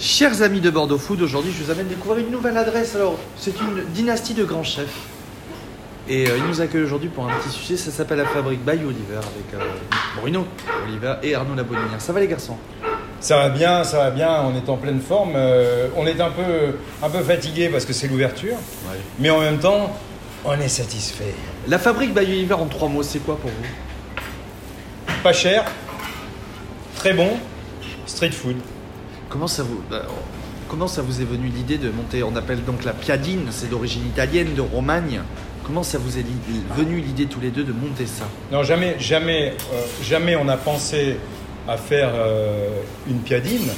Chers amis de Bordeaux Food, aujourd'hui je vous amène découvrir une nouvelle adresse. Alors, c'est une dynastie de grands chefs. Et euh, ils nous accueillent aujourd'hui pour un petit sujet, ça s'appelle la fabrique by Oliver avec euh, Bruno Oliver et Arnaud Labonnière. Ça va les garçons? Ça va bien, ça va bien, on est en pleine forme. Euh, on est un peu, un peu fatigué parce que c'est l'ouverture, mais en même temps, on est satisfait. La fabrique by Oliver en trois mots, c'est quoi pour vous? Pas cher, très bon, street food. Comment ça vous, bah, comment ça est venu l'idée de monter On appelle donc la Piadine, c'est d'origine italienne, de Romagne. Comment ça vous est venu l'idée tous les deux de monter ça? Non, jamais, jamais, euh, jamais on a pensé à faire euh, une piadine.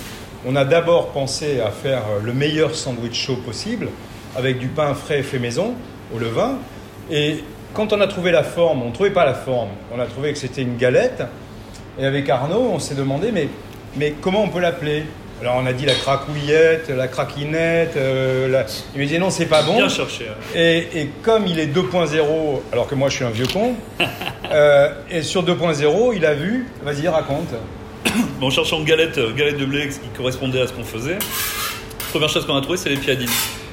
On a d'abord pensé à faire euh, le meilleur sandwich chaud possible, avec du pain frais fait maison, au levain. Et quand on a trouvé la forme, on ne trouvait pas la forme, on a trouvé que c'était une galette. Et avec Arnaud, on s'est demandé, mais comment on peut l'appeler? Alors on a dit la cracouillette, la craquinette. euh, la- Il me disait non, c'est pas bon. Bien cherché. hein. Et, et comme il est 2.0, alors que moi je suis un vieux con, euh, et sur 2.0, il a vu, vas-y, raconte. Bon, en cherchant galette, euh, galette de blé qui correspondait à ce qu'on faisait, première chose qu'on a trouvé, c'est les piadines.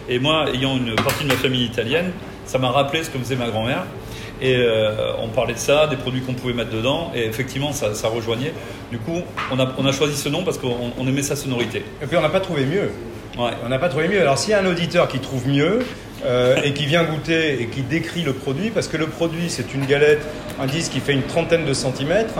Et moi, ayant une partie de ma famille italienne, ça m'a rappelé ce que faisait ma grand-mère. Et euh, on parlait de ça, des produits qu'on pouvait mettre dedans, et effectivement, ça, ça rejoignait. Du coup, on a, on a choisi ce nom parce qu'on on aimait sa sonorité. Et puis on n'a pas trouvé mieux. Ouais. On n'a pas trouvé mieux. Alors s'il y a un auditeur qui trouve mieux euh, et qui vient goûter et qui décrit le produit, parce que le produit c'est une galette, un disque qui fait une trentaine de centimètres,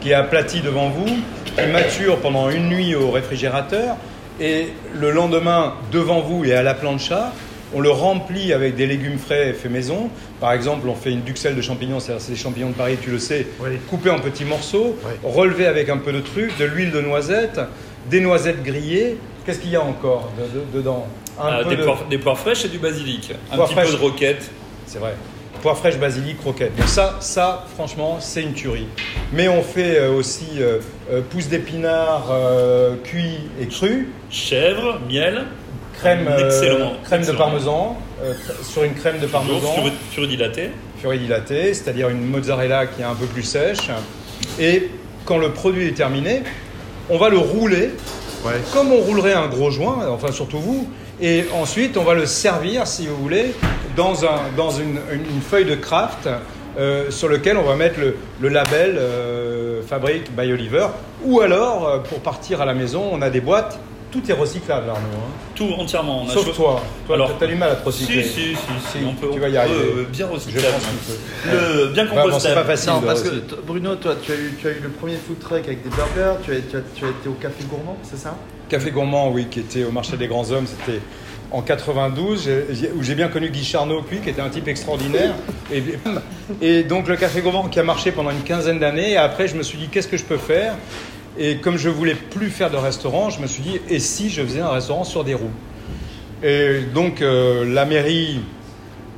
qui est aplati devant vous, qui mature pendant une nuit au réfrigérateur, et le lendemain devant vous et à la plancha, on le remplit avec des légumes frais faits maison. Par exemple, on fait une duxelle de champignons, c'est-à-dire c'est des champignons de Paris, tu le sais, Oui. coupés en petits morceaux, Oui. relevés avec un peu de truc, de l'huile de noisette, des noisettes grillées. Qu'est-ce qu'il y a encore de- de- dedans Un Euh, peu des, de- poires, des poires fraîches et du basilic. Un Poires petit fraîches. peu de roquette. C'est vrai. Poire fraîche, basilic, croquette. Donc ça, ça, franchement, c'est une tuerie. Mais on fait euh, aussi euh, euh, pousses d'épinards euh, cuits et crus, Chèvre, miel, crème, euh, Excellent, crème de parmesan, euh, sur une crème de parmesan, toujours furidilaté. furidilatée, c'est-à-dire une mozzarella qui est un peu plus sèche. Et quand le produit est terminé, on va le rouler Ouais. comme on roulerait un gros joint, enfin surtout vous, et ensuite on va le servir, si vous voulez, dans, un, dans une, une- une feuille de craft euh, sur lequel on va mettre le, le label euh, Fabrique by Oliver. Ou alors, euh, pour partir à la maison, on a des boîtes, tout est recyclable, Arnaud. hein. Tout entièrement. On a Sauf cho- toi, toi Alors, t'as du mal à te recycler. si, si, si, Si, on peut, tu vas y on arriver. peut, euh, bien Je recyclable. pense qu'on peut. Le, bien Bah, bon, c'est compostable. pas facile. Non, parce que Bruno, toi, tu as, eu, tu as eu le premier food truck avec des burgers, tu as, tu as- tu as été au Café Gourmand, c'est ça? Café Gourmand, oui, qui était au marché des grands hommes, c'était en 92, j'ai- j'ai- où j'ai bien connu Guy Charnot, lui, qui était un type extraordinaire. Et, et donc le Café Gourmand qui a marché pendant une quinzaine d'années. Et après, je me suis dit, qu'est-ce que je peux faire? Et comme je voulais plus faire de restaurant, je me suis dit, et si je faisais un restaurant sur des roues? Et donc euh, la mairie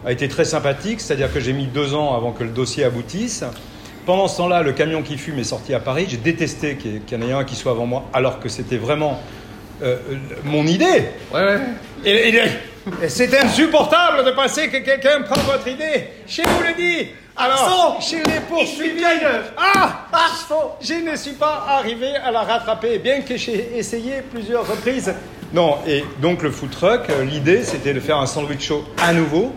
a été très sympathique, c'est-à-dire que j'ai mis deux ans avant que le dossier aboutisse. Pendant ce temps-là, le camion qui fume est sorti à Paris. J'ai détesté qu'il y en ait un qui soit avant moi, alors que c'était vraiment euh, mon idée. Ouais, ouais. Et, et- et c'est insupportable de passer que quelqu'un prend votre idée. Je vous le dis. Alors, je l'ai poursuivi. Ah, Je ne suis pas arrivé à la rattraper, bien que j'ai essayé plusieurs reprises. Non, et donc le food truck, euh, l'idée c'était de faire un sandwich chaud à nouveau,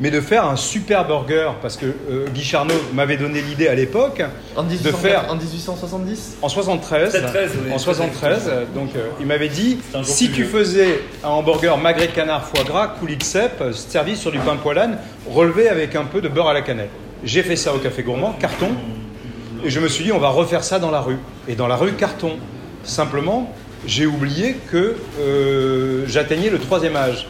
mais de faire un super burger, parce que euh, Guy Charnot m'avait donné l'idée à l'époque En, de 1800 faire en 1870 en 73, 73, oui. en 73, euh, donc euh, il m'avait dit si tu vieux. faisais un hamburger magret canard foie gras, coulis de cèpe, servi sur du pain poilane, relevé avec un peu de beurre à la cannelle. J'ai fait ça au café gourmand, carton, et je me suis dit on va refaire ça dans la rue. Et dans la rue, carton. Simplement, j'ai oublié que euh, j'atteignais le troisième âge.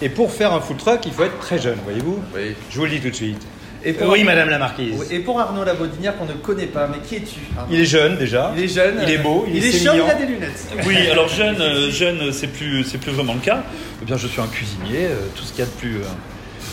Et pour faire un food truck, il faut être très jeune, voyez-vous Oui. Je vous le dis tout de suite. Et pour, Oui, madame la marquise. Et pour Arnaud Labodinière qu'on ne connaît pas, mais qui es-tu Il est jeune déjà. Il est jeune. Il est beau, il, Il, est, est chaud, il a des lunettes. Oui, alors jeune, euh, jeune, c'est plus, c'est plus vraiment le cas. Eh bien, je suis un cuisinier, euh, tout ce qu'il y a de plus, euh,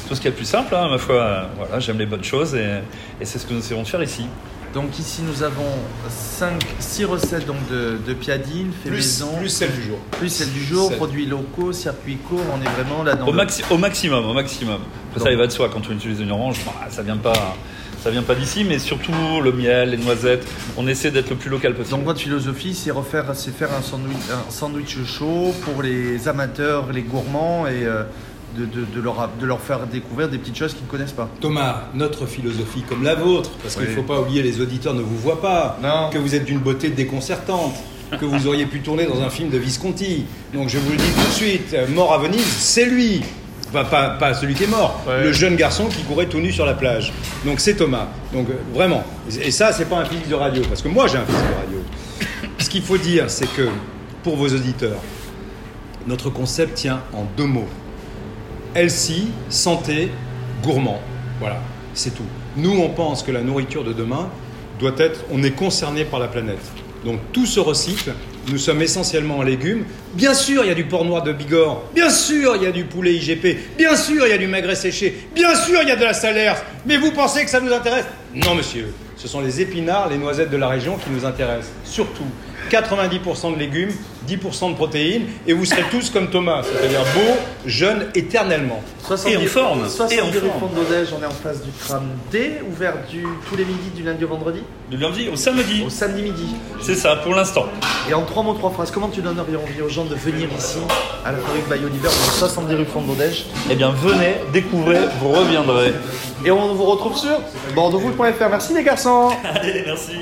tout ce qu'il y a de plus simple, hein, ma foi. voilà, j'aime les bonnes choses et, et c'est ce que nous essayons de faire ici. Donc ici nous avons 5, 6 recettes donc de, de piadine, fait Plus, maison, plus celle du jour. plus celle du jour, produits locaux, circuit court, on est vraiment là dans Au, le- maxi- au maximum, au maximum. Après, ça, il va de soi. Quand on utilise une orange, bah, ça vient pas, Ça vient pas d'ici, mais surtout le miel, les noisettes. On essaie d'être le plus local possible. Donc votre philosophie, c'est refaire, c'est faire un sandwich, un sandwich chaud pour les amateurs, les gourmands et euh, de, de- de leur, de leur faire découvrir des petites choses qu'ils ne connaissent pas. Thomas, notre philosophie comme la vôtre, parce qu'il ne faut pas oublier, les auditeurs ne vous voient pas, Non. que vous êtes d'une beauté déconcertante, que vous auriez pu tourner dans un film de Visconti. Donc je vous le dis tout de suite, mort à Venise, c'est lui. Enfin, pas, pas celui qui est mort, Ouais. le jeune garçon qui courait tout nu sur la plage. Donc c'est Thomas. Donc euh, vraiment. Et ça, c'est pas un physique de radio, parce que moi j'ai un physique de radio. Ce qu'il faut dire, c'est que pour vos auditeurs, notre concept tient en deux mots. Healthy, santé, gourmand. Voilà, c'est tout. Nous, on pense que la nourriture de demain doit être, on est concerné par la planète. Donc tout se recycle. Nous sommes essentiellement en légumes. Bien sûr, il y a du porc noir de Bigorre. Bien sûr, il y a du poulet IGP. Bien sûr, il y a du magret séché. Bien sûr, il y a de la salers. Mais vous pensez que ça nous intéresse? Non, monsieur. Ce sont les épinards, les noisettes de la région qui nous intéressent. Surtout, 90% de légumes, 10% de protéines, et vous serez tous comme Thomas, c'est-à-dire beau, jeune, éternellement. Et en forme. Et 70 en forme. Fond d'Odège, on est en face du tram D, ouvert du, tous les midis du lundi au vendredi, Du lundi au samedi. au samedi midi. C'est ça, pour l'instant. Et en trois mots, trois phrases, comment tu donnerais envie aux gens de venir ici, à la fabrique Bayo Oliver, dans 70 rue d'Odège Eh bien, venez, découvrez, vous reviendrez. Et on vous retrouve sur bordeauxfoot.fr. Merci les garçons Allez, merci.